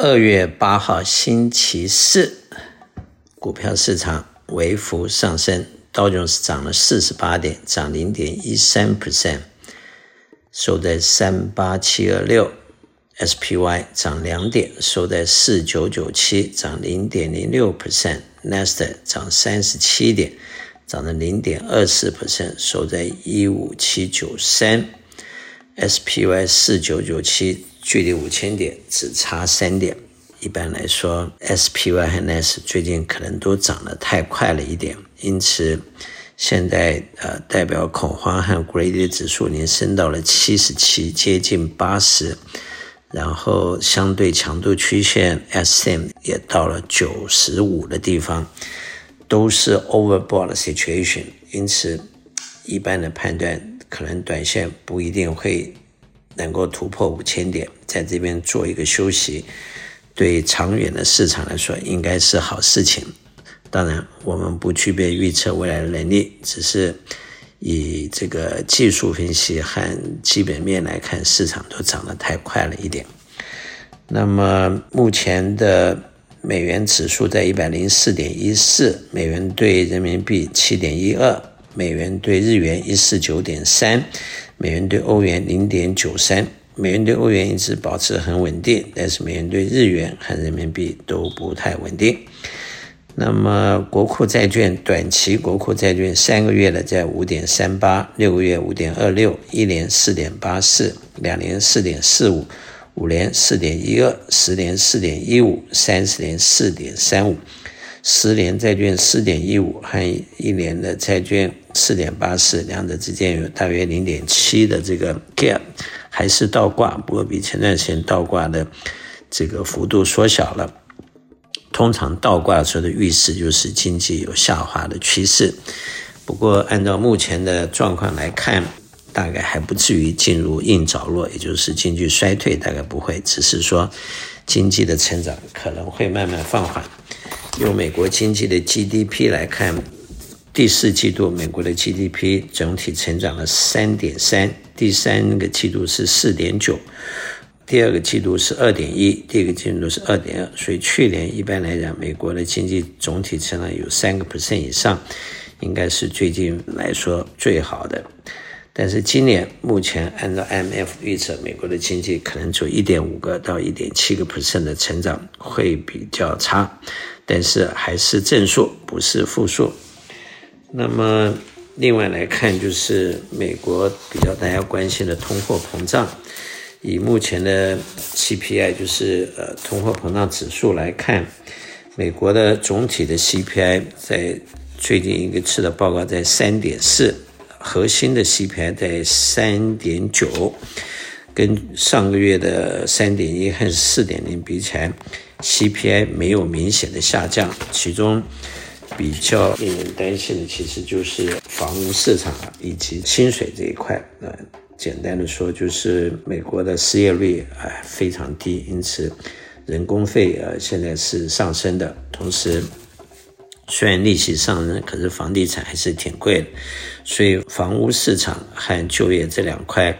二月八号星期四，股票市场微幅上升，道琼斯涨了四十八点，涨零点一三 percent，收在三八七二六；SPY 涨两点，收在四九九七，涨零点零六 percent；Nasdaq 涨三十七点，涨了零点二四 percent，收在一五七九三；SPY 四九九七。距离五千点只差三点。一般来说，SPY 和 NAS 最近可能都涨得太快了一点，因此现在呃代表恐慌和 Greedy 指数已经升到了七十七，接近八十，然后相对强度曲线 SM 也到了九十五的地方，都是 Overbought situation。因此，一般的判断可能短线不一定会。能够突破五千点，在这边做一个休息，对长远的市场来说应该是好事情。当然，我们不具备预测未来的能力，只是以这个技术分析和基本面来看，市场都涨得太快了一点。那么，目前的美元指数在一百零四点一四，美元兑人民币七点一二，美元兑日元一四九点三。美元兑欧元零点九三，美元兑欧元一直保持很稳定，但是美元兑日元和人民币都不太稳定。那么国库债券短期国库债券三个月的在五点三八，六个月五点二六，一年四点八四，两年四点四五，五年四点一二，十年四点一五，三十年四点三五。十年债券四点一五和一年的债券四点八四，两者之间有大约零点七的这个 gap，还是倒挂，不过比前段时间倒挂的这个幅度缩小了。通常倒挂的时候的预示就是经济有下滑的趋势，不过按照目前的状况来看，大概还不至于进入硬着陆，也就是经济衰退大概不会，只是说经济的成长可能会慢慢放缓。用美国经济的 GDP 来看，第四季度美国的 GDP 总体成长了三点三，第三个季度是四点九，第二个季度是二点一，第一个季度是二点二，所以去年一般来讲，美国的经济总体成长有三个 percent 以上，应该是最近来说最好的。但是今年目前按照 MF 预测，美国的经济可能走一点五个到一点七个 percent 的成长会比较差。但是还是正数，不是负数。那么另外来看，就是美国比较大家关心的通货膨胀。以目前的 CPI，就是呃通货膨胀指数来看，美国的总体的 CPI 在最近一个次的报告在三点四，核心的 CPI 在三点九，跟上个月的三点一和四点零比起来。CPI 没有明显的下降，其中比较令人担心的其实就是房屋市场以及薪水这一块。呃，简单的说，就是美国的失业率啊非常低，因此人工费呃现在是上升的。同时，虽然利息上升，可是房地产还是挺贵的，所以房屋市场和就业这两块。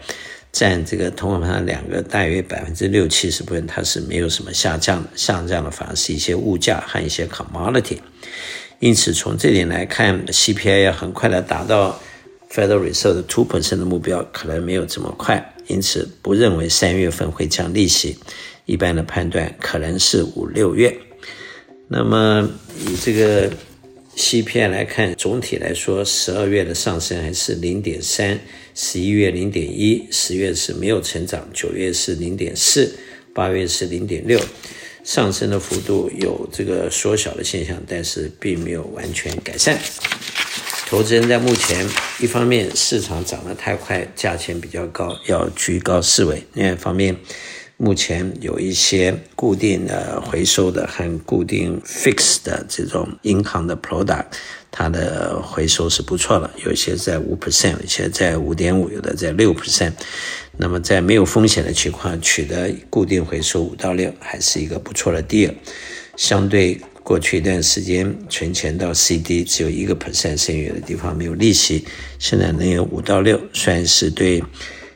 占这个通货膨胀两个大约百分之六七十部分，它是没有什么下降的，下降的反而是一些物价和一些 commodity。因此，从这点来看，CPI 要很快的达到 Federal Reserve 的 two percent 的目标，可能没有这么快。因此，不认为三月份会降利息，一般的判断可能是五六月。那么，以这个 CPI 来看，总体来说，十二月的上升还是零点三。十一月零点一，十月是没有成长，九月是零点四，八月是零点六，上升的幅度有这个缩小的现象，但是并没有完全改善。投资人在目前一方面市场涨得太快，价钱比较高，要居高思维；另一方面，目前有一些固定的回收的和固定 fix 的这种银行的 product。它的回收是不错的，有些在五 percent，有些在五点五，有的在六 percent。那么在没有风险的情况取得固定回收五到六，还是一个不错的 deal。相对过去一段时间存钱到 CD 只有一个 percent，剩余的地方没有利息，现在能有五到六，算是对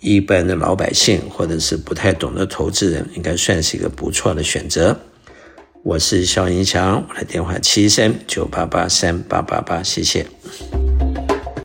一般的老百姓或者是不太懂的投资人，应该算是一个不错的选择。我是肖银强，我的电话七三九八八三八八八，谢谢。